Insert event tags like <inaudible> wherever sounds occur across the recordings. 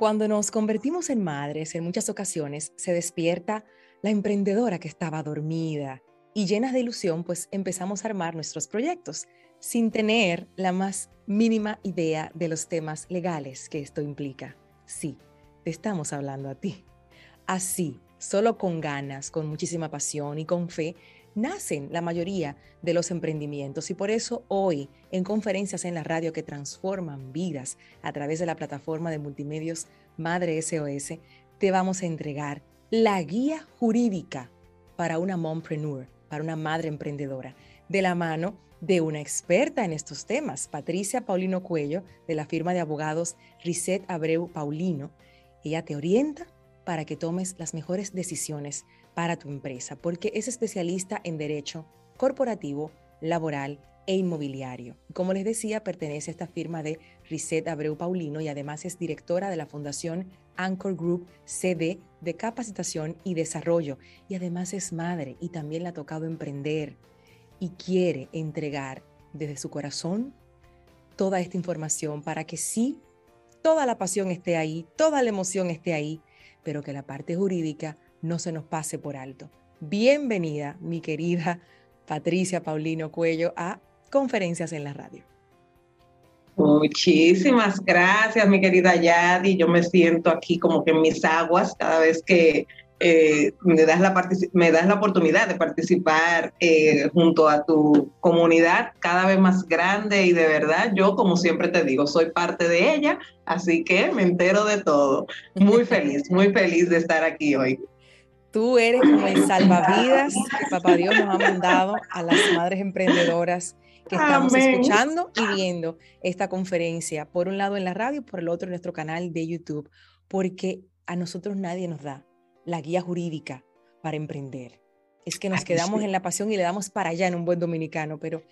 Cuando nos convertimos en madres, en muchas ocasiones se despierta la emprendedora que estaba dormida y llenas de ilusión, pues empezamos a armar nuestros proyectos sin tener la más mínima idea de los temas legales que esto implica. Sí, te estamos hablando a ti. Así, solo con ganas, con muchísima pasión y con fe, nacen la mayoría de los emprendimientos y por eso hoy en conferencias en la radio que transforman vidas a través de la plataforma de multimedios Madre SOS, te vamos a entregar la guía jurídica para una mompreneur, para una madre emprendedora, de la mano de una experta en estos temas, Patricia Paulino Cuello, de la firma de abogados Risset Abreu Paulino. Ella te orienta para que tomes las mejores decisiones para tu empresa, porque es especialista en derecho corporativo, laboral e inmobiliario. Como les decía, pertenece a esta firma de Risset Abreu Paulino y además es directora de la Fundación Anchor Group CD de capacitación y desarrollo. Y además es madre y también le ha tocado emprender y quiere entregar desde su corazón toda esta información para que sí, toda la pasión esté ahí, toda la emoción esté ahí, pero que la parte jurídica no se nos pase por alto. Bienvenida, mi querida Patricia Paulino Cuello, a Conferencias en la Radio. Muchísimas gracias, mi querida Yadi. Yo me siento aquí como que en mis aguas cada vez que eh, me, das la me das la oportunidad de participar eh, junto a tu comunidad cada vez más grande y de verdad yo, como siempre te digo, soy parte de ella, así que me entero de todo. Muy feliz, muy feliz de estar aquí hoy. Tú eres como el salvavidas que Papá Dios nos ha mandado a las madres emprendedoras que estamos escuchando y viendo esta conferencia, por un lado en la radio, por el otro en nuestro canal de YouTube, porque a nosotros nadie nos da la guía jurídica para emprender. Es que nos quedamos en la pasión y le damos para allá en un buen dominicano, pero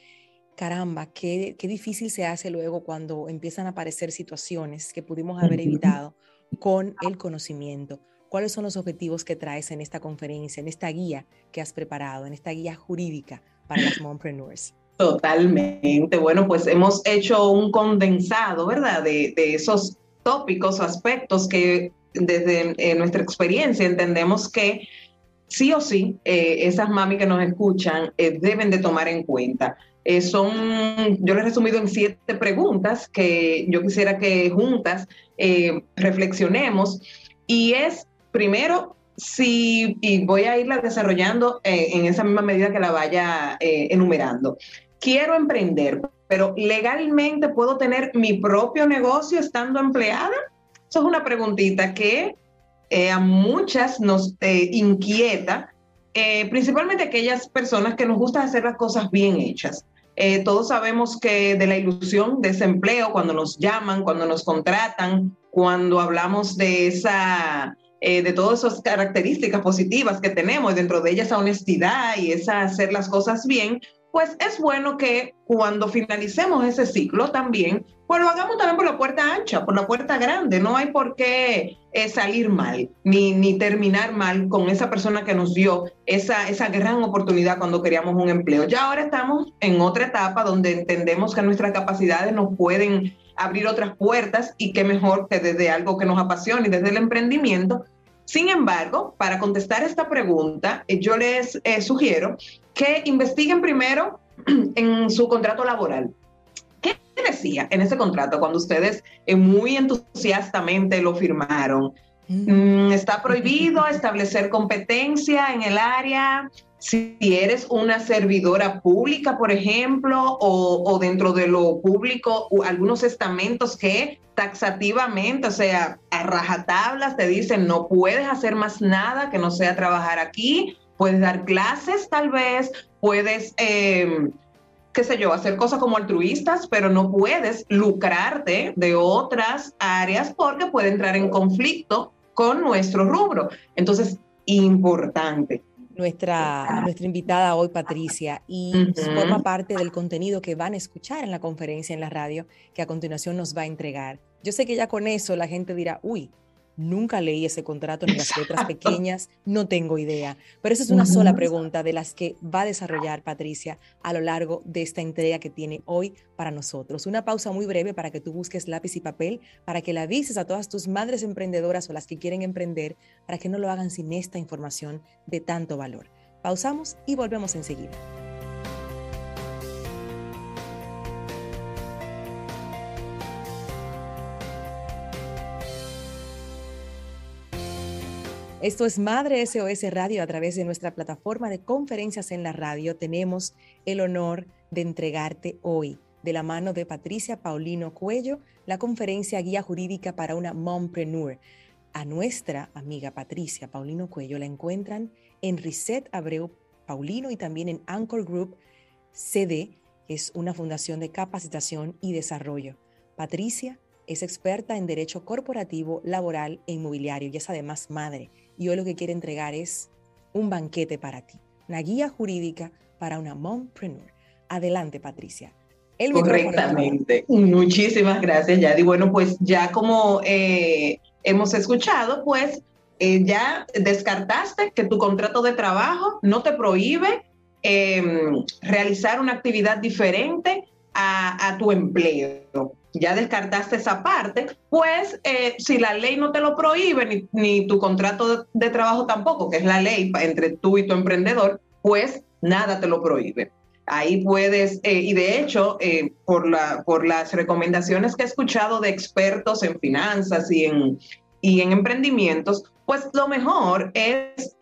caramba, qué, qué difícil se hace luego cuando empiezan a aparecer situaciones que pudimos haber evitado con el conocimiento ¿Cuáles son los objetivos que traes en esta conferencia, en esta guía que has preparado, en esta guía jurídica para los mompreneurs? Totalmente. Bueno, pues hemos hecho un condensado, ¿verdad? De, esos tópicos o aspectos que desde eh, nuestra experiencia entendemos que sí o sí eh, esas mami que nos escuchan eh, deben de tomar en cuenta. son, yo les he resumido en siete preguntas que yo quisiera que juntas reflexionemos y es primero, si, y voy a irla desarrollando eh, en esa misma medida que la vaya eh, enumerando. Quiero emprender, pero legalmente puedo tener mi propio negocio estando empleada. Eso es una preguntita que eh, a muchas nos inquieta, principalmente aquellas personas que nos gusta hacer las cosas bien hechas. todos sabemos que de la ilusión de ese empleo, cuando nos llaman, cuando nos contratan, cuando hablamos de esa eh, de todas esas características positivas que tenemos, dentro de ellas esa honestidad y esa hacer las cosas bien, pues es bueno que cuando finalicemos ese ciclo también, pues lo hagamos también por la puerta ancha, por la puerta grande. No hay por qué eh, salir mal, ni, ni terminar mal con esa persona que nos dio esa, esa gran oportunidad cuando queríamos un empleo. Ya ahora estamos en otra etapa donde entendemos que nuestras capacidades nos pueden abrir otras puertas y qué mejor que desde algo que nos apasiona y desde el emprendimiento. Sin embargo, para contestar esta pregunta, eh, yo les eh, sugiero que investiguen primero <clears throat> en su contrato laboral. ¿Qué decía en ese contrato cuando ustedes eh, muy entusiastamente lo firmaron? Mm. Mm, está prohibido establecer competencia en el área si eres una servidora pública, por ejemplo, o, dentro de lo público, algunos estamentos que taxativamente, o sea, a rajatablas te dicen no puedes hacer más nada que no sea trabajar aquí, puedes dar clases tal vez, puedes, em, qué sé yo, hacer cosas como altruistas, pero no puedes lucrarte de otras áreas porque puede entrar en conflicto con nuestro rubro. Entonces, importante nuestra, nuestra invitada hoy, Patricia, y forma parte del contenido que van a escuchar en la conferencia en la radio que a continuación nos va a entregar. Yo sé que ya con eso la gente dirá, uy, Nunca leí ese contrato ni las letras pequeñas, no tengo idea. Pero esa es una sola pregunta de las que va a desarrollar Patricia a lo largo de esta entrega que tiene hoy para nosotros. Una pausa muy breve para que tú busques lápiz y papel, para que le avises a todas tus madres emprendedoras o las que quieren emprender, para que no lo hagan sin esta información de tanto valor. Pausamos y volvemos enseguida. Esto es Madre SOS Radio a través de nuestra plataforma de conferencias en la radio. Tenemos el honor de entregarte hoy, de la mano de Patricia Paulino Cuello, la conferencia Guía Jurídica para una Mompreneur. A nuestra amiga Patricia Paulino Cuello la encuentran en Reset Abreu Paulino y también en Anchor Group CD, que es una fundación de capacitación y desarrollo. Patricia es experta en derecho corporativo, laboral e inmobiliario y es además madre y hoy lo que quiere entregar es un banquete para ti, una guía jurídica para una mompreneur. Adelante, Patricia. Correctamente. Muchísimas gracias, Yadi. Bueno, pues ya como eh, hemos escuchado, pues eh, ya descartaste que tu contrato de trabajo no te prohíbe em, realizar una actividad diferente a tu empleo ya descartaste esa parte, pues eh, si la ley no te lo prohíbe, ni, tu contrato de, trabajo tampoco, que es la ley entre tú y tu emprendedor, pues nada te lo prohíbe. Ahí puedes, eh, y de hecho, eh, por, la, por las recomendaciones que he escuchado de expertos en finanzas y en, y en emprendimientos, pues lo mejor es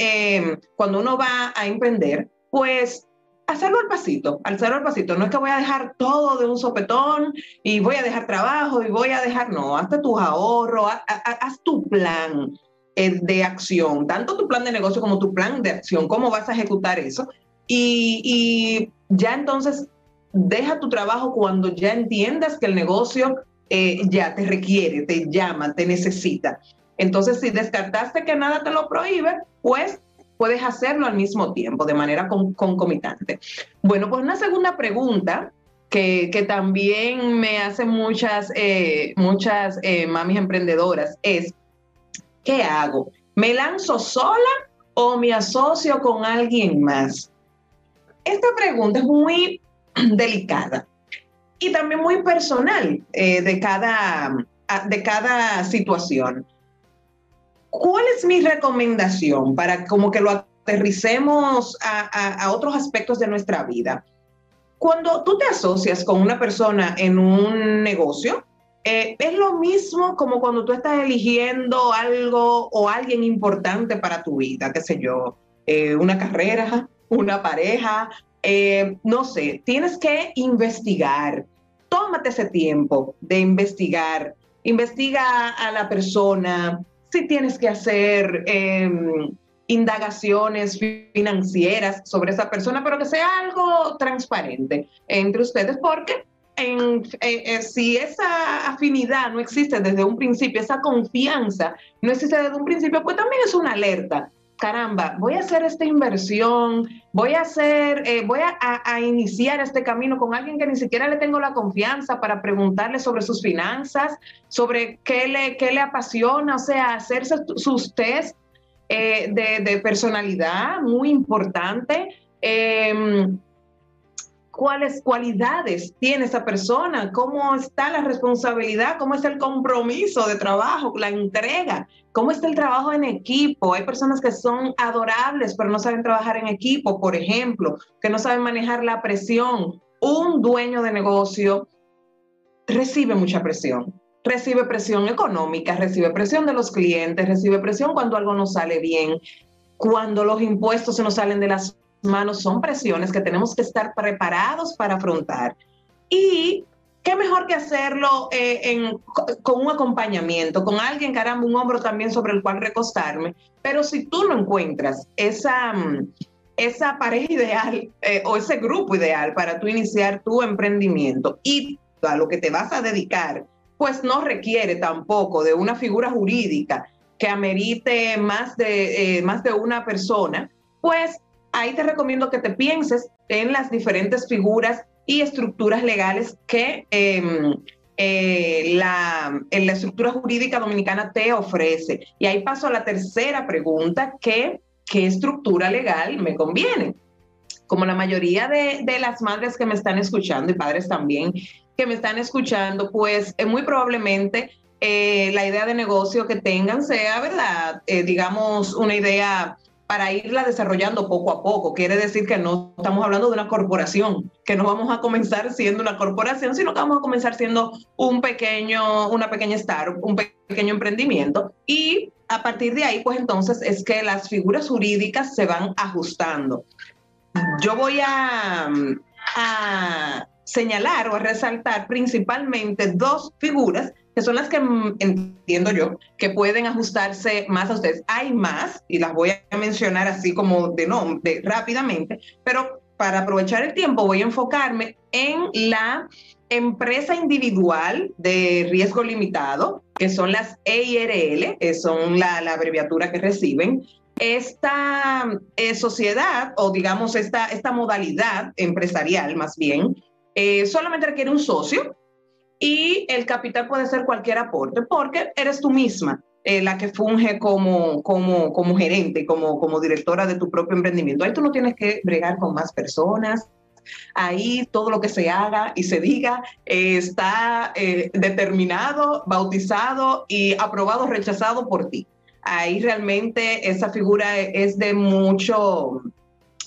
cuando uno va a emprender, pues hacerlo al pasito, hacerlo al pasito. No es que voy a dejar todo de un sopetón y voy a dejar trabajo y voy a dejar, no, hasta tus ahorros, haz, tu plan eh, de acción, tanto tu plan de negocio como tu plan de acción, cómo vas a ejecutar eso. Y, ya entonces deja tu trabajo cuando ya entiendas que el negocio eh, ya te requiere, te llama, te necesita. Entonces, si descartaste que nada te lo prohíbe, pues puedes hacerlo al mismo tiempo, de manera concomitante. Bueno, pues una segunda pregunta que, también me hacen muchas, eh, muchas eh, mamis emprendedoras es, ¿qué hago? ¿Me lanzo sola o me asocio con alguien más? Esta pregunta es muy <clears throat> delicada y también muy personal eh, de, cada, de cada situación. ¿Cuál es mi recomendación para como que lo aterricemos a, otros aspectos de nuestra vida? Cuando tú te asocias con una persona en un negocio, eh, es lo mismo como cuando tú estás eligiendo algo o alguien importante para tu vida, qué sé yo, eh, una carrera, una pareja, eh, no sé, tienes que investigar. Tómate ese tiempo de investigar. Investiga a la persona, si tienes que hacer em, indagaciones financieras sobre esa persona, pero que sea algo transparente entre ustedes, porque eh, eh, si esa afinidad no existe desde un principio, esa confianza no existe desde un principio, pues también es una alerta caramba, voy a hacer esta inversión, voy a hacer, eh, voy a, iniciar este camino con alguien que ni siquiera le tengo la confianza para preguntarle sobre sus finanzas, sobre qué le, qué le apasiona, o sea, hacerse sus test eh, de, personalidad, muy importante. Em, cuáles cualidades tiene esa persona, cómo está la responsabilidad, cómo es el compromiso de trabajo, la entrega, cómo está el trabajo en equipo. Hay personas que son adorables, pero no saben trabajar en equipo, por ejemplo, que no saben manejar la presión. Un dueño de negocio recibe mucha presión. Recibe presión económica, recibe presión de los clientes, recibe presión cuando algo no sale bien, cuando los impuestos se nos salen de las manos son presiones que tenemos que estar preparados para afrontar. Y qué mejor que hacerlo eh, con un acompañamiento, con alguien, caramba, un hombro también sobre el cual recostarme. Pero si tú no encuentras esa, mm, esa pareja ideal eh, o ese grupo ideal para tú iniciar tu emprendimiento y a lo que te vas a dedicar, pues no requiere tampoco de una figura jurídica que amerite más de, eh, más de una persona, pues ahí te recomiendo que te pienses en las diferentes figuras y estructuras legales que, em, eh, la, la estructura jurídica dominicana te ofrece. Y ahí paso a la tercera pregunta, ¿qué, qué estructura legal me conviene? Como la mayoría de, de, las madres que me están escuchando y padres también que me están escuchando, pues eh, muy probablemente eh, la idea de negocio que tengan sea, ¿verdad? digamos, una idea para irla desarrollando poco a poco. Quiere decir que no estamos hablando de una corporación, que no vamos a comenzar siendo una corporación, sino que vamos a comenzar siendo un pequeño, una pequeña startup, un pequeño emprendimiento. Y a partir de ahí, pues entonces es que las figuras jurídicas se van ajustando. Yo voy a, a señalar o a resaltar principalmente dos figuras que son las que entiendo yo que pueden ajustarse más a ustedes. Hay más y las voy a mencionar así como de nombre rápidamente, pero para aprovechar el tiempo voy a enfocarme en la empresa individual de riesgo limitado, que son las EIRL, que son la, abreviatura que reciben. Esta eh, sociedad, o digamos esta, esta modalidad empresarial más bien, eh, solamente requiere un socio, y el capital puede ser cualquier aporte porque eres tú misma eh, la que funge como, como, como gerente, como, como directora de tu propio emprendimiento. Ahí tú no tienes que bregar con más personas. Ahí todo lo que se haga y se diga eh, está eh, determinado, bautizado y aprobado, rechazado por ti. Ahí realmente esa figura es de mucho,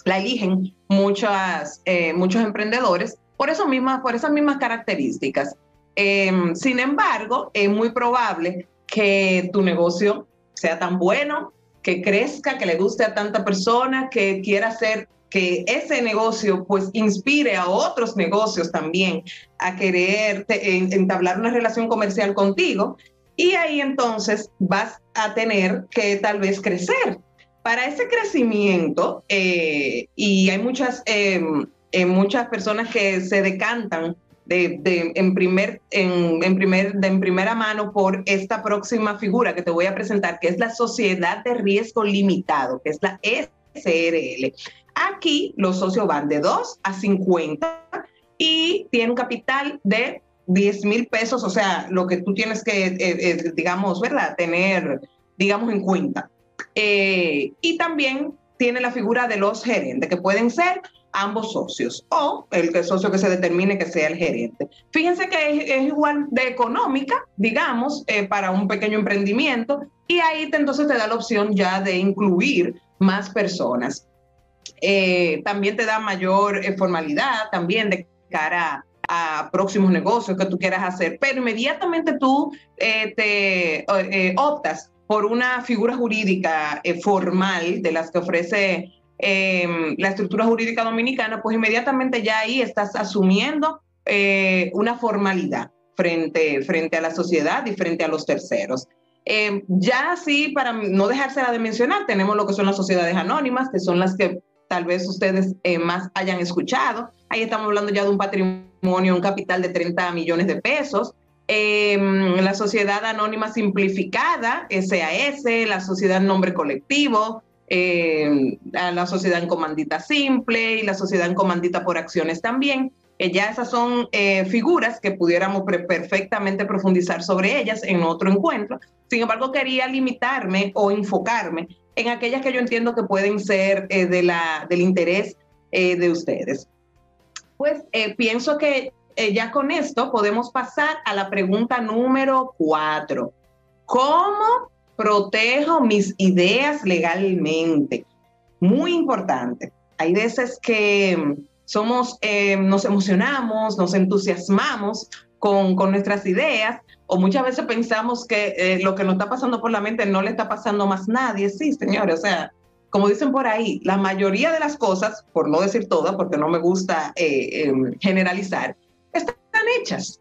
la eligen muchas, muchos emprendedores por, eso mismas, por esas mismas características. Em, sin embargo, es muy probable que tu negocio sea tan bueno, que crezca, que le guste a tanta persona, que quiera hacer que ese negocio pues inspire a otros negocios también a querer entablar una relación comercial contigo y ahí entonces vas a tener que tal vez crecer. Para ese crecimiento, eh, y hay muchas, em, eh, muchas personas que se decantan de, en, primer, en, primer, de en primera mano por esta próxima figura que te voy a presentar, que es la Sociedad de Riesgo Limitado, que es la SRL. Aquí los socios van de 2 a 50 y tienen capital de 10 mil pesos, o sea, lo que tú tienes que, eh, eh, digamos, ¿verdad? Tener, digamos, en cuenta. Eh, y también tiene la figura de los gerentes, que pueden ser ambos socios o el socio que se determine que sea el gerente. Fíjense que es, igual de económica, digamos, eh, para un pequeño emprendimiento y ahí entonces te da la opción ya de incluir más personas. Eh, también te da mayor eh, formalidad también de cara a próximos negocios que tú quieras hacer, pero inmediatamente tú te optas por una figura jurídica formal de las que ofrece Em, la estructura jurídica dominicana, pues inmediatamente ya ahí estás asumiendo eh, una formalidad frente, frente a la sociedad y frente a los terceros. Em, ya sí, para no dejársela de mencionar, tenemos lo que son las sociedades anónimas, que son las que tal vez ustedes eh, más hayan escuchado. Ahí estamos hablando ya de un patrimonio, un capital de 30 millones de pesos. Em, la sociedad anónima simplificada, SAS, la sociedad nombre colectivo, eh, a la sociedad en comandita simple y la sociedad en comandita por acciones también. que ya esas son eh, figuras que pudiéramos perfectamente profundizar sobre ellas en otro encuentro. Sin embargo, quería limitarme o enfocarme en aquellas que yo entiendo que pueden ser eh, de la, del interés de ustedes. Pues pienso que ya con esto podemos pasar a la pregunta número cuatro. ¿Cómo protejo mis ideas legalmente. Muy importante. Hay veces que somos, eh, nos emocionamos, nos entusiasmamos con, con, nuestras ideas, o muchas veces pensamos que eh, lo que nos está pasando por la mente no le está pasando más nadie. Sí, señores, o sea, como dicen por ahí, la mayoría de las cosas, por no decir todas, porque no me gusta eh, em, generalizar, están hechas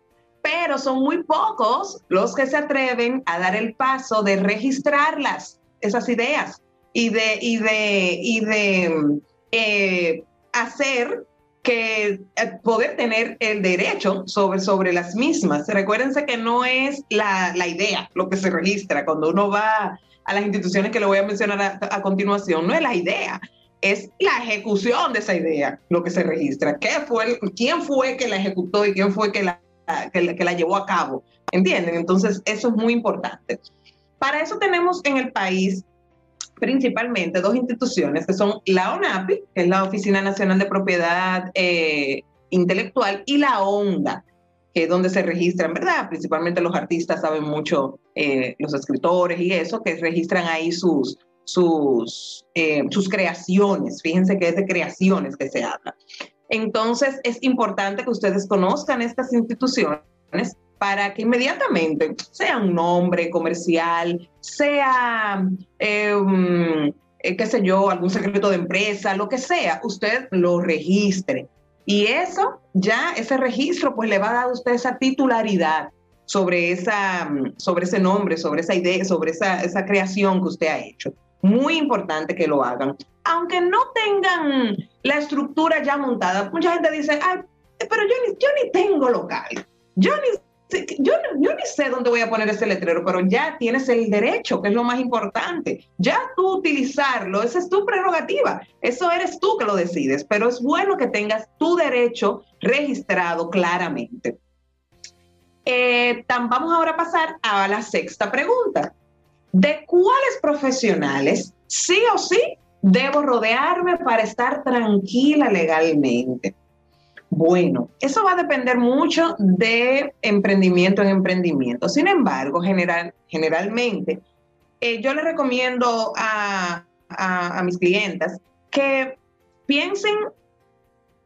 pero son muy pocos los que se atreven a dar el paso de registrarlas, esas ideas, y de, y de, y de eh, hacer que eh, poder tener el derecho sobre, sobre las mismas. Recuérdense que no es la, la, idea lo que se registra cuando uno va a las instituciones que le voy a mencionar a, a, continuación, no es la idea, es la ejecución de esa idea lo que se registra. ¿Qué fue, ¿Quién fue que la ejecutó y quién fue que la que la llevó a cabo. ¿Entienden? Entonces, eso es muy importante. Para eso tenemos en el país principalmente dos instituciones que son la ONAPI, que es la Oficina Nacional de Propiedad eh, Intelectual, y la ONDA, que es donde se registran, ¿verdad? Principalmente los artistas saben mucho, eh, los escritores y eso, que registran ahí sus, sus, eh, sus creaciones. Fíjense que es de creaciones que se habla. Entonces, es importante que ustedes conozcan estas instituciones para que inmediatamente sea un nombre comercial, sea, eh, qué sé yo, algún secreto de empresa, lo que sea, usted lo registre. Y eso, ya ese registro, pues le va a dar a usted esa titularidad sobre, esa, sobre ese nombre, sobre esa idea, sobre esa, esa creación que usted ha hecho. Muy importante que lo hagan. Aunque no tengan la estructura ya montada, mucha gente dice, Ay, pero yo ni, yo ni tengo local, yo ni yo, ni sé dónde voy a poner ese letrero, pero ya tienes el derecho, que es lo más importante. Ya tú utilizarlo, esa es tu prerrogativa. Eso eres tú que lo decides, pero es bueno que tengas tu derecho registrado claramente. Eh, vamos ahora a pasar a la sexta pregunta. ¿De cuáles profesionales sí o sí debo rodearme para estar tranquila legalmente? Bueno, eso va a depender mucho de emprendimiento en emprendimiento. Sin embargo, general, generalmente, eh, yo le recomiendo a, mis clientes que piensen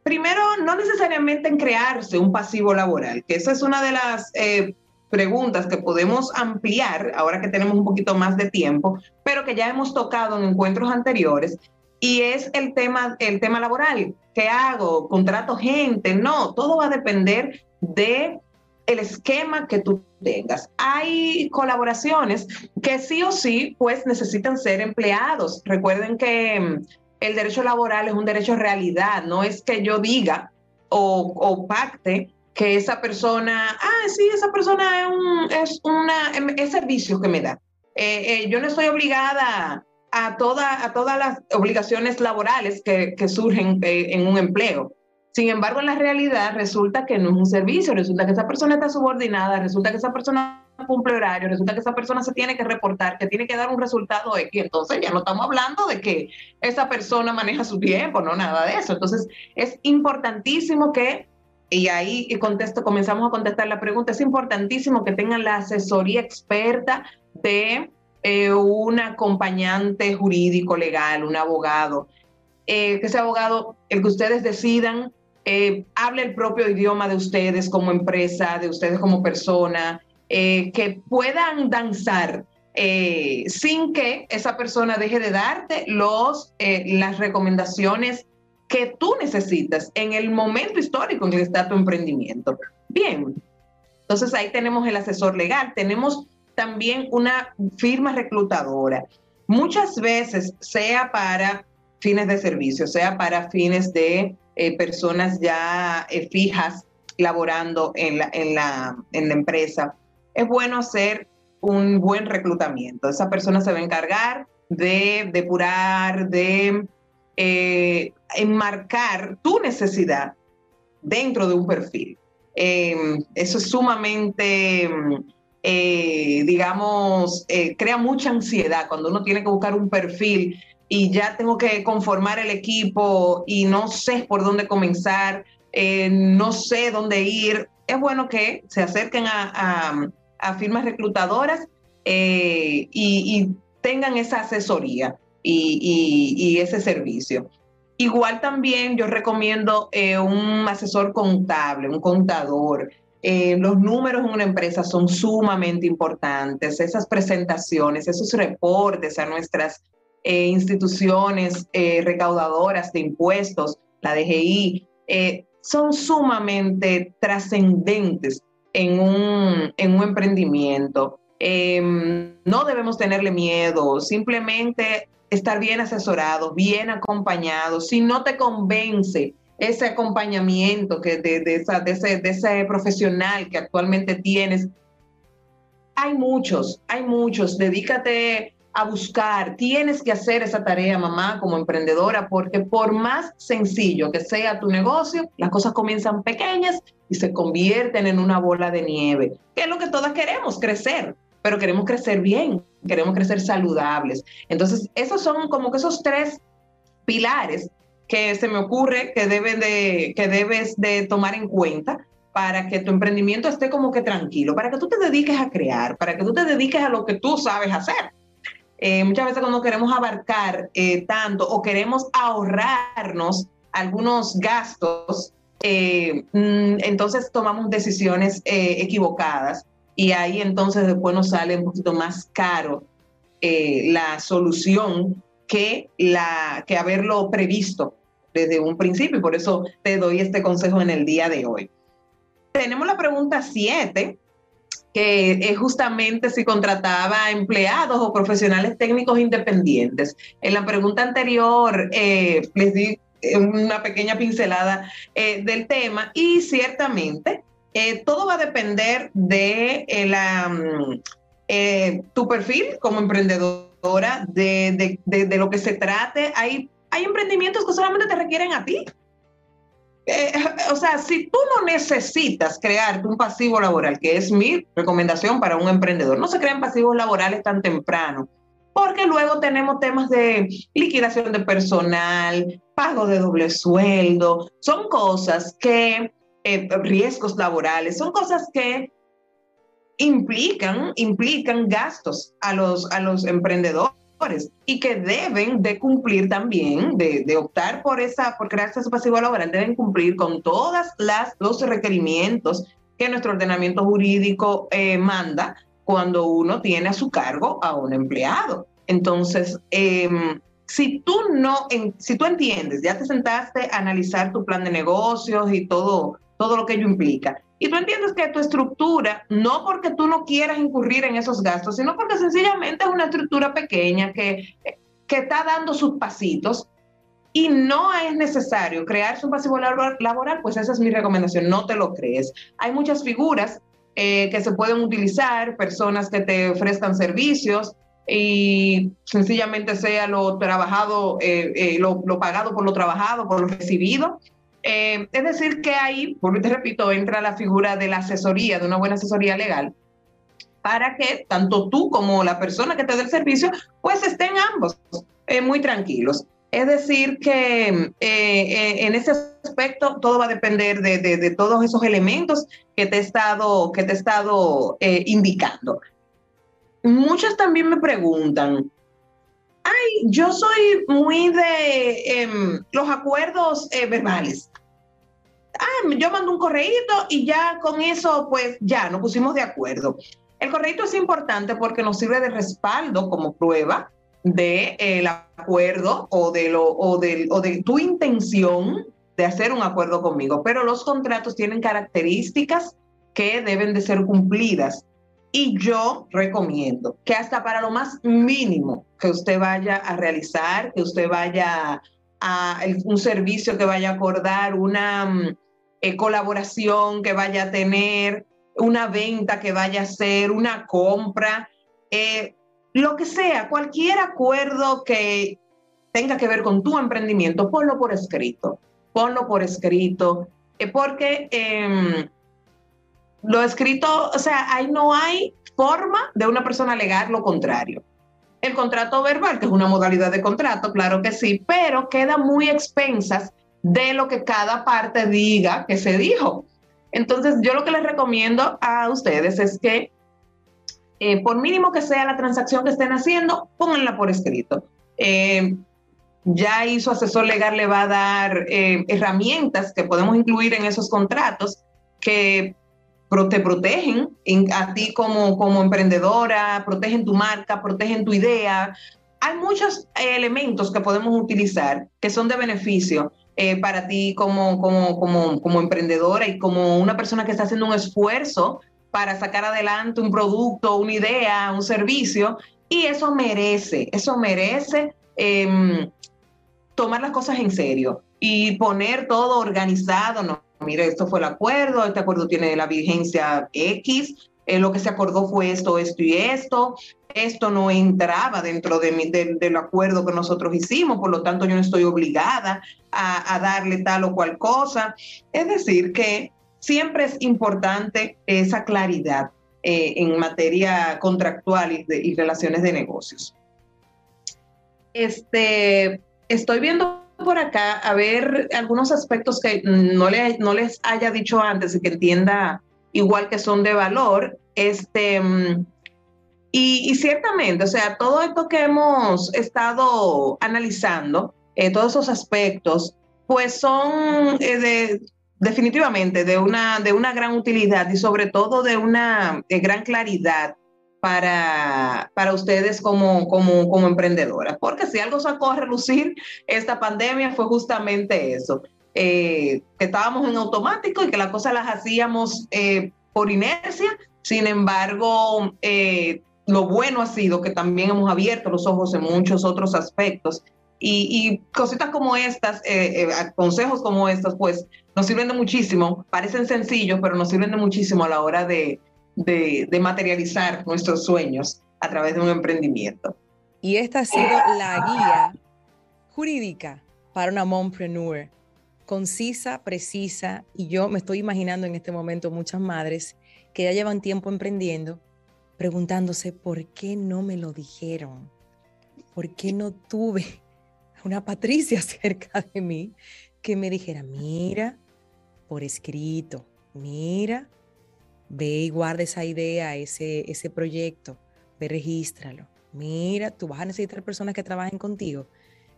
primero, no necesariamente en crearse un pasivo laboral, que esa es una de las eh, preguntas que podemos ampliar ahora que tenemos un poquito más de tiempo, pero que ya hemos tocado en encuentros anteriores, y es el tema, el tema laboral. ¿Qué hago? ¿Contrato gente? No, todo va a depender de el esquema que tú tengas. Hay colaboraciones que sí o sí, pues necesitan ser empleados. Recuerden que mm, el derecho laboral es un derecho realidad, no es que yo diga o, pacte que esa persona, ah, sí, esa persona es, un, es una, es servicio que me da. Eh, eh, yo no estoy obligada a, toda, a todas las obligaciones laborales que, que surgen eh, en un empleo. Sin embargo, en la realidad resulta que no es un servicio, resulta que esa persona está subordinada, resulta que esa persona cumple horario, resulta que esa persona se tiene que reportar, que tiene que dar un resultado X. Entonces ya no estamos hablando de que esa persona maneja su tiempo, no nada de eso. Entonces es importantísimo que, y ahí contesto, comenzamos a contestar la pregunta, es importantísimo que tengan la asesoría experta de eh, un acompañante jurídico legal, un abogado, eh, que ese abogado, el que ustedes decidan, eh, hable el propio idioma de ustedes como empresa, de ustedes como persona, que puedan danzar sin que esa persona deje de darte los, las recomendaciones que tú necesitas en el momento histórico en que está tu emprendimiento. Bien, entonces ahí tenemos el asesor legal, tenemos también una firma reclutadora. Muchas veces, sea para fines de servicio, sea para fines de eh, personas ya eh, fijas laborando en la, en, la, en la empresa, es bueno hacer un buen reclutamiento. Esa persona se va a encargar de depurar, de eh, enmarcar tu necesidad dentro de un perfil. eso es sumamente eh, digamos, eh, crea mucha ansiedad cuando uno tiene que buscar un perfil y ya tengo que conformar el equipo y no sé por dónde comenzar, eh, no sé dónde ir. Es bueno que se acerquen a, firmas reclutadoras y, tengan esa asesoría y ese servicio. Igual también yo recomiendo un asesor contable, un contador, eh, los números en una empresa son sumamente importantes, esas presentaciones, esos reportes a nuestras eh, instituciones eh, recaudadoras de impuestos, la DGI, son sumamente trascendentes en un, en un emprendimiento. Em, no debemos tenerle miedo, simplemente estar bien asesorados, bien acompañados. Si no te convence ese acompañamiento que de, de, esa, ese, de ese profesional que actualmente tienes. Hay muchos, hay muchos. Dedícate a buscar, tienes que hacer esa tarea, mamá, como emprendedora, porque por más sencillo que sea tu negocio, las cosas comienzan pequeñas y se convierten en una bola de nieve, que es lo que todas queremos, crecer, pero queremos crecer bien, queremos crecer saludables. Entonces, esos son como que esos tres pilares que se me ocurre que, deben de, que debes de tomar en cuenta para que tu emprendimiento esté como que tranquilo, para que tú te dediques a crear, para que tú te dediques a lo que tú sabes hacer. Eh, muchas veces cuando queremos abarcar eh, tanto o queremos ahorrarnos algunos gastos, eh, mm, entonces tomamos decisiones equivocadas y ahí entonces después nos sale un poquito más caro la solución que, la, que haberlo previsto desde un principio y por eso te doy este consejo en el día de hoy. Tenemos la pregunta 7, que es justamente si contrataba empleados o profesionales técnicos independientes. En la pregunta anterior eh, les di una pequeña pincelada eh, del tema y ciertamente eh, todo va a depender de la, mm, tu perfil como emprendedora, de, de, lo que se trate. Hay, hay emprendimientos que solamente te requieren a ti. Eh, o sea, si tú no necesitas crearte un pasivo laboral, que es mi recomendación para un emprendedor, no se crean pasivos laborales tan temprano, porque luego tenemos temas de liquidación de personal, pago de doble sueldo, son cosas que, eh, riesgos laborales, son cosas que implican, implican gastos a los, a los emprendedores y que deben de cumplir también, de, optar por esa, por crearse ese pasivo laboral, deben cumplir con todas las los requerimientos que nuestro ordenamiento jurídico eh, manda cuando uno tiene a su cargo a un empleado. Entonces, em, si tú no, si tú entiendes, ya te sentaste a analizar tu plan de negocios y todo, todo lo que ello implica, y tú entiendes que tu estructura, no porque tú no quieras incurrir en esos gastos, sino porque sencillamente es una estructura pequeña que, que está dando sus pasitos y no es necesario crear su pasivo laboral, pues esa es mi recomendación, no te lo crees. Hay muchas figuras eh, que se pueden utilizar, personas que te ofrezcan servicios y sencillamente sea lo trabajado, eh, eh, lo, lo, pagado por lo trabajado, por lo recibido, eh, es decir, que ahí, por te repito, entra la figura de la asesoría, de una buena asesoría legal, para que tanto tú como la persona que te dé el servicio, pues estén ambos eh, muy tranquilos. Es decir, que eh, en ese aspecto todo va a depender de, todos esos elementos que te he estado, que te he estado indicando. Muchos también me preguntan, ay, yo soy muy de em, los acuerdos verbales ah, yo mando un correíto y ya con eso, pues ya nos pusimos de acuerdo. El correíto es importante porque nos sirve de respaldo como prueba de el acuerdo o de, lo, o, de, o de tu intención de hacer un acuerdo conmigo, pero los contratos tienen características que deben de ser cumplidas. Y yo recomiendo que hasta para lo más mínimo que usted vaya a realizar, que usted vaya a un servicio que vaya a acordar, una, mm, eh, colaboración que vaya a tener, una venta que vaya a hacer, una compra, eh, lo que sea, cualquier acuerdo que tenga que ver con tu emprendimiento, ponlo por escrito, ponlo por escrito, eh, porque em, lo escrito, o sea, ahí no hay forma de una persona alegar lo contrario. El contrato verbal, que es una modalidad de contrato, claro que sí, pero queda muy expensas de lo que cada parte diga que se dijo. Entonces, yo lo que les recomiendo a ustedes es que, eh, por mínimo que sea la transacción que estén haciendo, pónganla por escrito. Eh, ya ahí su asesor legal le va a dar eh, herramientas que podemos incluir en esos contratos que te protegen a ti como, como emprendedora, protegen tu marca, protegen tu idea. Hay muchos elementos que podemos utilizar que son de beneficio eh, para ti como, como, como, como emprendedora y como una persona que está haciendo un esfuerzo para sacar adelante un producto, una idea, un servicio, y eso merece, eso merece em, tomar las cosas en serio y poner todo organizado, no, mire, esto fue el acuerdo, este acuerdo tiene la vigencia X, eh, lo que se acordó fue esto, esto y esto, esto no entraba dentro de mi, del acuerdo que nosotros hicimos, por lo tanto yo no estoy obligada a, darle tal o cual cosa. Es decir, que siempre es importante esa claridad eh, en materia contractual y, y, relaciones de negocios. Este, estoy viendo por acá a ver algunos aspectos que no, le, no les haya dicho antes y que entienda igual que son de valor. Este, y, ciertamente, o sea, todo esto que hemos estado analizando, eh, todos esos aspectos, pues son eh, de, definitivamente de una, de una gran utilidad y sobre todo de una gran claridad para, para ustedes como, como, como emprendedoras. Porque si algo sacó a relucir esta pandemia fue justamente eso, eh, que estábamos en automático y que las cosas las hacíamos por inercia, sin embargo, lo bueno ha sido que también hemos abierto los ojos en muchos otros aspectos. Y, cositas como estas, eh, eh, consejos como estos, pues nos sirven de muchísimo, parecen sencillos, pero nos sirven de muchísimo a la hora de, de, materializar nuestros sueños a través de un emprendimiento. Y esta ha sido la guía jurídica para una mompreneur, concisa, precisa, y yo me estoy imaginando en este momento muchas madres que ya llevan tiempo emprendiendo preguntándose por qué no me lo dijeron, por qué no tuve <laughs> una Patricia <laughs> cerca de mí que me dijera, mira, por escrito, mira, ve y guarda esa idea, ese, ese proyecto, ve, regístralo. Mira, tú vas a necesitar personas que trabajen contigo.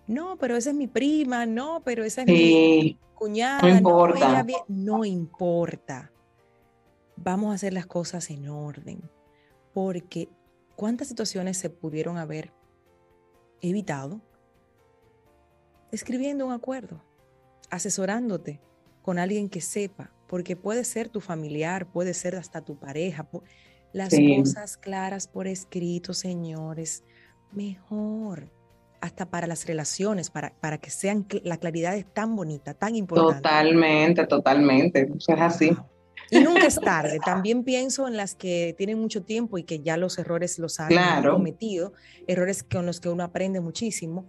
No, pero esa es mi prima, no, pero esa es mi cuñada. No importa. no importa. Vamos a hacer las cosas en orden porque cuántas situaciones se pudieron haber evitado escribiendo un acuerdo, asesorándote con alguien que sepa, porque puede ser tu familiar, puede ser hasta tu pareja. Las cosas claras por escrito, señores, mejor. Hasta para las relaciones, para, para que sean, la claridad es tan bonita, tan importante. Totalmente, totalmente. es así. Y nunca es tarde. También pienso en las que tienen mucho tiempo y que ya los errores los han cometido, errores con los que uno aprende muchísimo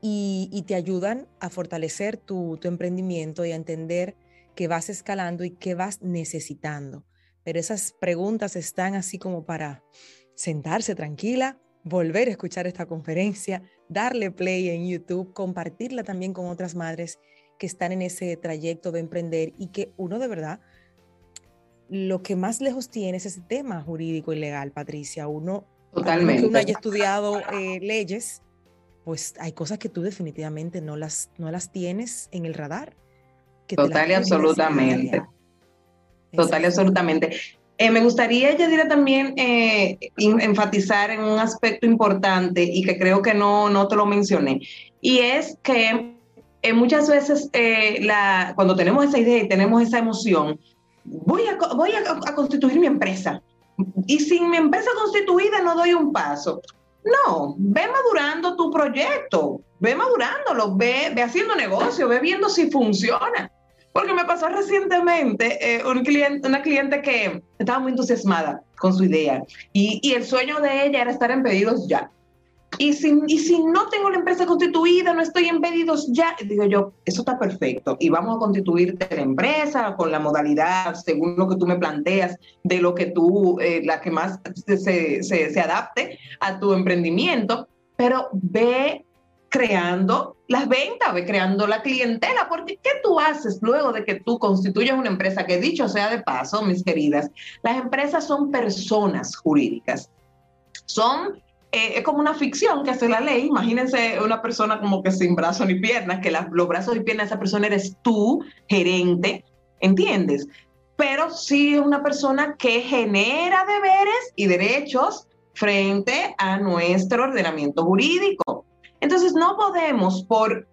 y, te ayudan a fortalecer tu, tu, emprendimiento y a entender que vas escalando y que vas necesitando. Pero esas preguntas están así como para sentarse tranquila, volver a escuchar esta conferencia, darle play en YouTube, compartirla también con otras madres que están en ese trayecto de emprender y que uno de verdad lo que más lejos tiene es ese tema jurídico y legal, Patricia. Uno, Totalmente. que uno haya estudiado eh, leyes, pues hay cosas que tú definitivamente no las, no las tienes en el radar. Total y absolutamente. Total y absolutamente. Eh, me gustaría, Yadira, también eh, enfatizar en un aspecto importante y que creo que no, no te lo mencioné, y es que muchas veces la, cuando tenemos esa idea y tenemos esa emoción, voy a, voy a, constituir mi empresa. Y sin mi empresa constituida no doy un paso. No, ve madurando tu proyecto, ve madurándolo, ve, ve haciendo negocio, ve viendo si funciona. Porque me pasó recientemente eh, un cliente, una cliente que estaba muy entusiasmada con su idea y, y el sueño de ella era estar en pedidos ya. Y si, y si no tengo la empresa constituida, no estoy en pedidos ya, digo yo, eso está perfecto. Y vamos a constituirte la empresa con la modalidad, según lo que tú me planteas, de lo que tú, eh, la que más se, se, se adapte a tu emprendimiento. Pero ve creando las ventas, ve creando la clientela, porque ¿qué tú haces luego de que tú constituyas una empresa? Que dicho sea de paso, mis queridas, las empresas son personas jurídicas, son eh, es como una ficción que hace la ley. Imagínense una persona como que sin brazos ni piernas, que los brazos y piernas de esa persona eres tú, gerente, ¿entiendes? Pero sí una persona que genera deberes y derechos frente a nuestro ordenamiento jurídico. Entonces no podemos, por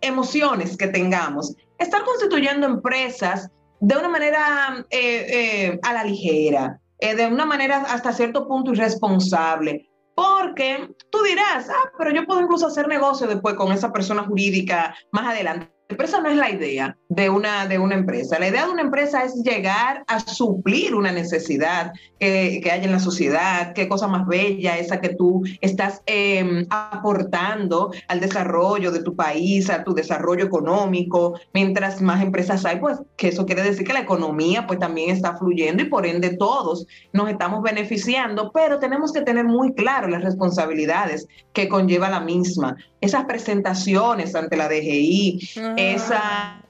emociones que tengamos, estar constituyendo empresas de una manera eh, eh, a la ligera, de una manera hasta cierto punto irresponsable porque tú dirás, ah, pero yo puedo incluso hacer negocio después con esa persona jurídica más adelante. Pero esa no es la idea de una, de una empresa. La idea de una empresa es llegar a suplir una necesidad que, que hay en la sociedad, qué cosa más bella esa que tú estás em, aportando al desarrollo de tu país, a tu desarrollo económico. Mientras más empresas hay, pues que eso quiere decir que la economía pues también está fluyendo y por ende todos nos estamos beneficiando, pero tenemos que tener muy claro las responsabilidades que conlleva la misma. Esas presentaciones ante la DGI, esa,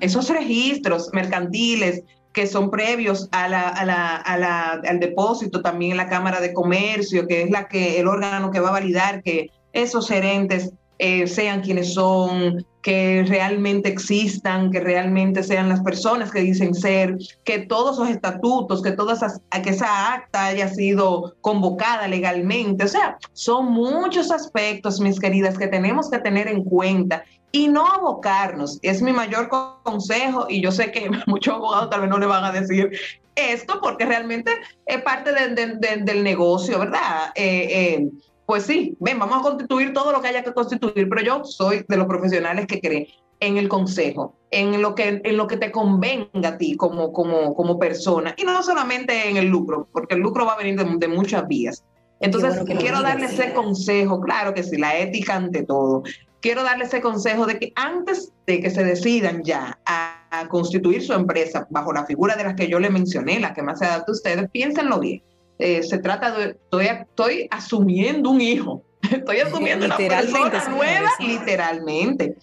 esos registros mercantiles que son previos a la, a la, a la, al depósito también en la Cámara de Comercio, que es la que el órgano que va a validar que esos gerentes eh, sean quienes son, que realmente existan, que realmente sean las personas que dicen ser, que todos esos estatutos, que toda esa, que esa acta haya sido convocada legalmente. O sea, son muchos aspectos, mis queridas, que tenemos que tener en cuenta y no abocarnos. Es mi mayor consejo y yo sé que <laughs> muchos abogados tal vez no le van a decir esto porque realmente es parte del negocio, ¿verdad? Eh, eh, pues sí, ven, vamos a constituir todo lo que haya que constituir, pero yo soy de los profesionales que creen en el consejo, en lo que, en lo que te convenga a ti como, como, como persona, y no solamente en el lucro, porque el lucro va a venir de, muchas vías. Entonces, quiero darle ese consejo, claro que sí, la ética ante todo. Quiero darle ese consejo de que antes de que se decidan ya a, a constituir su empresa bajo la figura de las que yo le mencioné, la que más se adapta a ustedes, piénsenlo bien eh, se trata de, estoy, estoy asumiendo un hijo, <laughs> estoy asumiendo una persona nueva, literalmente.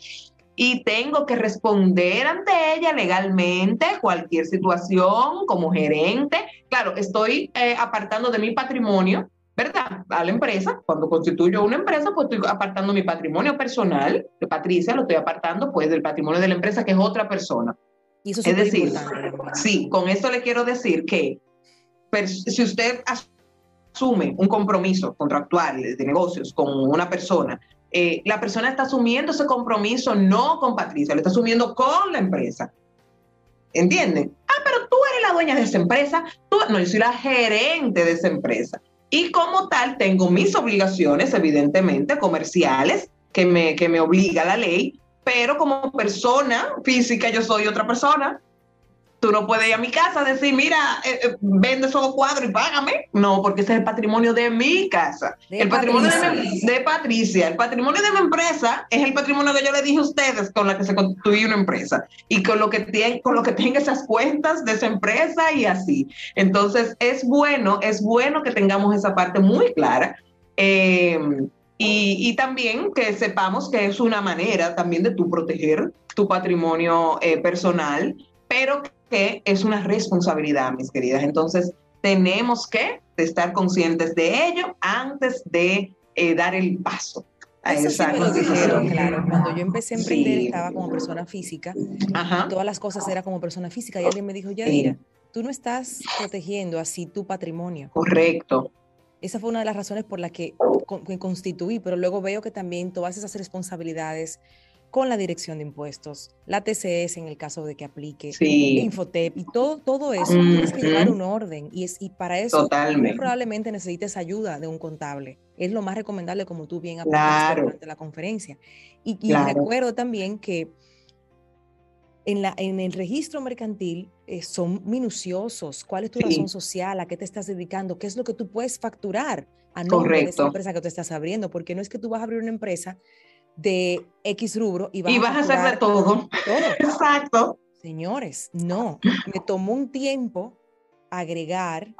Y tengo que responder ante ella legalmente cualquier situación como gerente. Claro, estoy eh, apartando de mi patrimonio, ¿verdad? A la empresa. Cuando constituyo una empresa, pues estoy apartando mi patrimonio personal de Patricia, lo estoy apartando pues del patrimonio de la empresa, que es otra persona. Y eso es, es decir, sí, con esto le quiero decir que si usted asume un compromiso contractual de negocios con una persona, eh, la persona está asumiendo ese compromiso no con Patricia, lo está asumiendo con la empresa. ¿Entienden? Ah, pero tú eres la dueña de esa empresa. Tú, no, yo soy la gerente de esa empresa. Y como tal, tengo mis obligaciones, evidentemente, comerciales, que me, que me obliga la ley, pero como persona física, yo soy otra persona Tú no puedes ir a mi casa a decir, mira, eh, eh, vende esos cuadros y págame. No, porque ese es el patrimonio de mi casa. el patrimonio De, Patricia. El patrimonio de mi empresa es el patrimonio que yo le dije a ustedes con la que se constituye una empresa. Y con lo que tiene, con lo que tenga esas cuentas de esa empresa y así. Entonces, es bueno, es bueno que tengamos esa parte muy clara. Eh, y, también que sepamos que es una manera también de tú proteger tu patrimonio personal, pero que es una responsabilidad, mis queridas. Entonces, tenemos que estar conscientes de ello antes de eh, dar el paso. A esa sí dijeron, claro. Cuando yo empecé a emprender estaba como persona física. Todas las cosas eran como persona física y alguien me dijo, ya mira, tú no estás protegiendo así tu patrimonio. Correcto. Esa fue una de las razones por las que me constituí, pero luego veo que también todas esas responsabilidades con la dirección de impuestos, la TCS en el caso de que aplique, Infotep y todo, todo eso, tienes que llevar un orden y, es, y para eso probablemente necesites ayuda de un contable. Es lo más recomendable como tú bien apuntaste durante la conferencia. Y, recuerdo también que en, la, en el registro mercantil eh, son minuciosos. ¿Cuál es tu razón social? ¿A qué te estás dedicando? ¿Qué es lo que tú puedes facturar a nombre de esa empresa que tú estás abriendo? Porque no es que tú vas a abrir una empresa de X rubro y vas, a, hacer de todo. <laughs> Exacto. Señores, no. Me tomó un tiempo agregar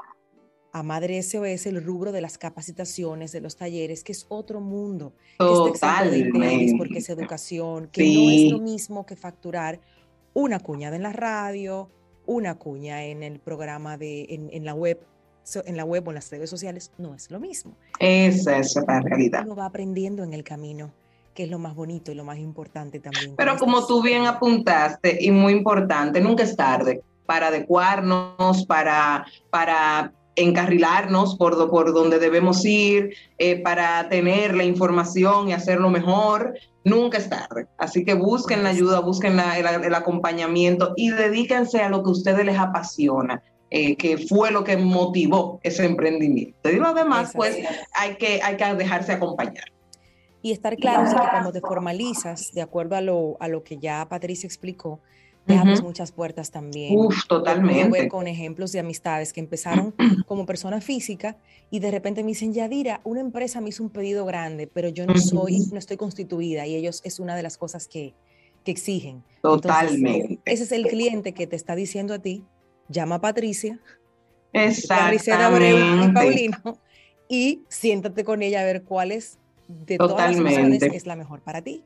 a Madre SOS el rubro de las capacitaciones, de los talleres, que es otro mundo. Totalmente. porque es educación, que no es lo mismo que facturar una cuñada en la radio, una cuña en el programa de, en, la web, en la web o en las redes sociales, no es lo mismo. Esa es la realidad. Uno va aprendiendo en el camino que es lo más bonito y lo más importante también. Pero como tú bien apuntaste, y muy importante, nunca es tarde para adecuarnos, para, para encarrilarnos por, por donde debemos ir, eh, para tener la información y hacerlo mejor, nunca es tarde. Así que busquen la ayuda, busquen el, acompañamiento y dedíquense a lo que a ustedes les apasiona. Eh, que fue lo que motivó ese emprendimiento. Y lo demás, pues hay que, hay que dejarse acompañar. Y estar claro es que cuando te formalizas, de acuerdo a lo, a lo que ya Patricia explicó, te abres muchas puertas también. Uf, totalmente. ver con ejemplos de amistades que empezaron <clears throat> como persona física y de repente me dicen, Yadira, una empresa me hizo un pedido grande, pero yo no soy, no estoy constituida y ellos es una de las cosas que, que exigen. Totalmente. ese es el cliente que te está diciendo a ti, llama a Patricia. Exactamente. y Paulino y siéntate con ella a ver cuál es de todas las opciones es la mejor para ti,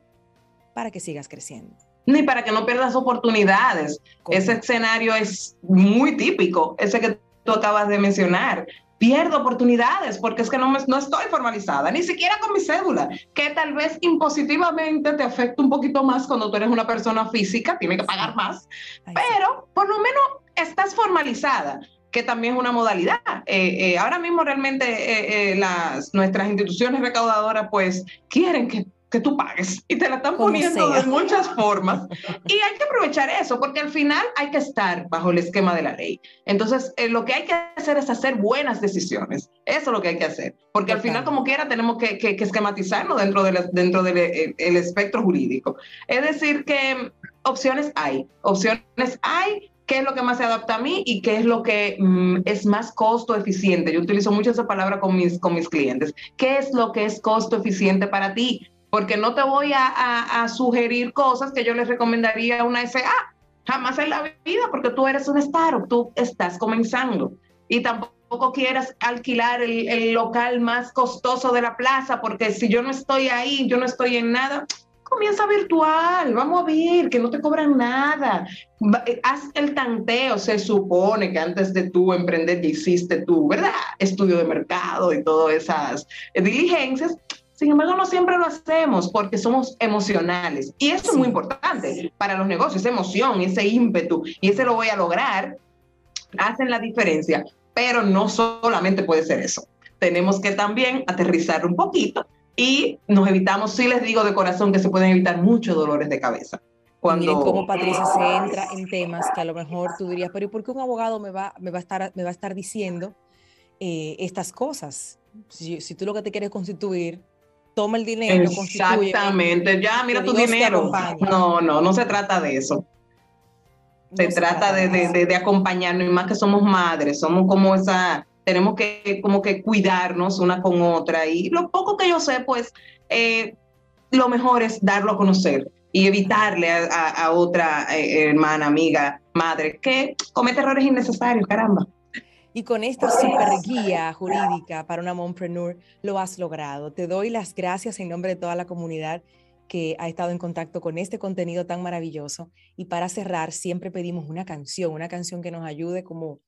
para que sigas creciendo. Ni para que no pierdas oportunidades. Ese escenario es muy típico, ese que tú acabas de mencionar. Pierdo oportunidades porque es que no, me, no estoy formalizada, ni siquiera con mi cédula, que tal vez impositivamente te afecta un poquito más cuando tú eres una persona física, tiene que pagar más, pero por lo menos estás formalizada que también es una modalidad. Eh, eh, ahora mismo realmente eh, las, nuestras instituciones recaudadoras pues quieren que, que tú pagues y te la están poniendo de muchas formas. Y hay que aprovechar eso porque al final hay que estar bajo el esquema de la ley. Entonces, lo que hay que hacer es hacer buenas decisiones. Eso es lo que hay que hacer. Porque al final, como quiera, tenemos que, que, esquematizarnos dentro, de dentro del el espectro jurídico. Es decir, que opciones hay. Opciones hay qué es lo que más se adapta a mí y qué es lo que mm, es más costo eficiente. Yo utilizo mucho esa palabra con mis, con mis clientes. ¿Qué es lo que es costo eficiente para ti? Porque no te voy a, sugerir cosas que yo les recomendaría a una SA. Jamás en la vida, porque tú eres un startup, tú estás comenzando. Y tampoco quieras alquilar el, el local más costoso de la plaza, porque si yo no estoy ahí, yo no estoy en nada, comienza virtual, vamos a ver, que no te cobran nada. Eh, haz el tanteo, se supone que antes de tú emprender ya hiciste tu, ¿verdad? Estudio de mercado y todas esas eh, diligencias. Sin embargo, no siempre lo hacemos porque somos emocionales. Y eso es muy importante para los negocios, esa emoción, ese ímpetu, y ese lo voy a lograr, hacen la diferencia. Pero no solamente puede ser eso. Tenemos que también aterrizar un poquito y nos evitamos, sí les digo de corazón que se pueden evitar muchos dolores de cabeza. Cuando... Miren cómo Patricia se entra en temas que a lo mejor tú dirías, pero ¿y por qué un abogado me va, me va, a, estar, me va a estar diciendo eh, estas cosas? Si, si, tú lo que te quieres constituir, toma el dinero. Exactamente, ya mira tu dinero. No, no, no se trata de eso. Se, trata, de, de, de, acompañarnos, y más que somos madres, somos como esa, tenemos que como que cuidarnos una con otra y lo poco que yo sé, pues eh, lo mejor es darlo a conocer y evitarle a, otra eh, hermana, amiga, madre, que comete errores innecesarios, caramba. Y con esta super guía jurídica para una mompreneur lo has logrado. Te doy las gracias en nombre de toda la comunidad que ha estado en contacto con este contenido tan maravilloso. Y para cerrar, siempre pedimos una canción, una canción que nos ayude como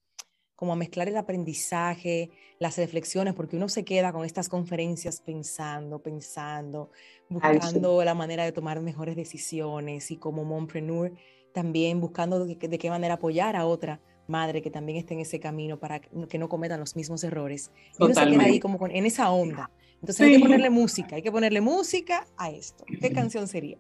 como a mezclar el aprendizaje, las reflexiones, porque uno se queda con estas conferencias pensando, pensando, buscando la manera de tomar mejores decisiones y como mompreneur también buscando de, qué manera apoyar a otra madre que también esté en ese camino para que no cometan los mismos errores. Y uno se queda ahí como con, en esa onda. Entonces hay que ponerle música, hay que ponerle música a esto. ¿Qué canción sería?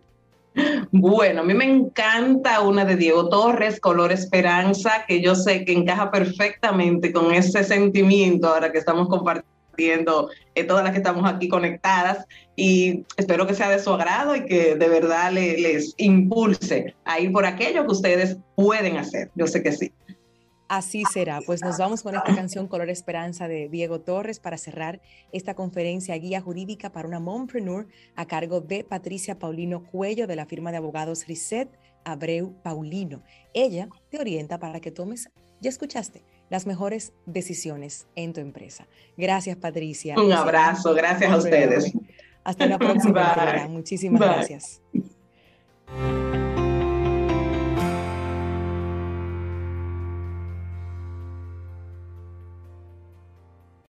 Bueno, a mí me encanta una de Diego Torres, Color Esperanza, que yo sé que encaja perfectamente con ese sentimiento ahora que estamos compartiendo eh, todas las que estamos aquí conectadas y espero que sea de su agrado y que de verdad les impulse a ir por aquello que ustedes pueden hacer. Yo sé que sí. Así será. Pues nos vamos con esta canción Color Esperanza de Diego Torres para cerrar esta conferencia guía jurídica para una mompreneur a cargo de Patricia Paulino Cuello de la firma de abogados Risset Abreu Paulino. Ella te orienta para que tomes, ya escuchaste, las mejores decisiones en tu empresa. Gracias, Patricia. Un abrazo, gracias a ustedes. Hasta la próxima. Muchísimas gracias.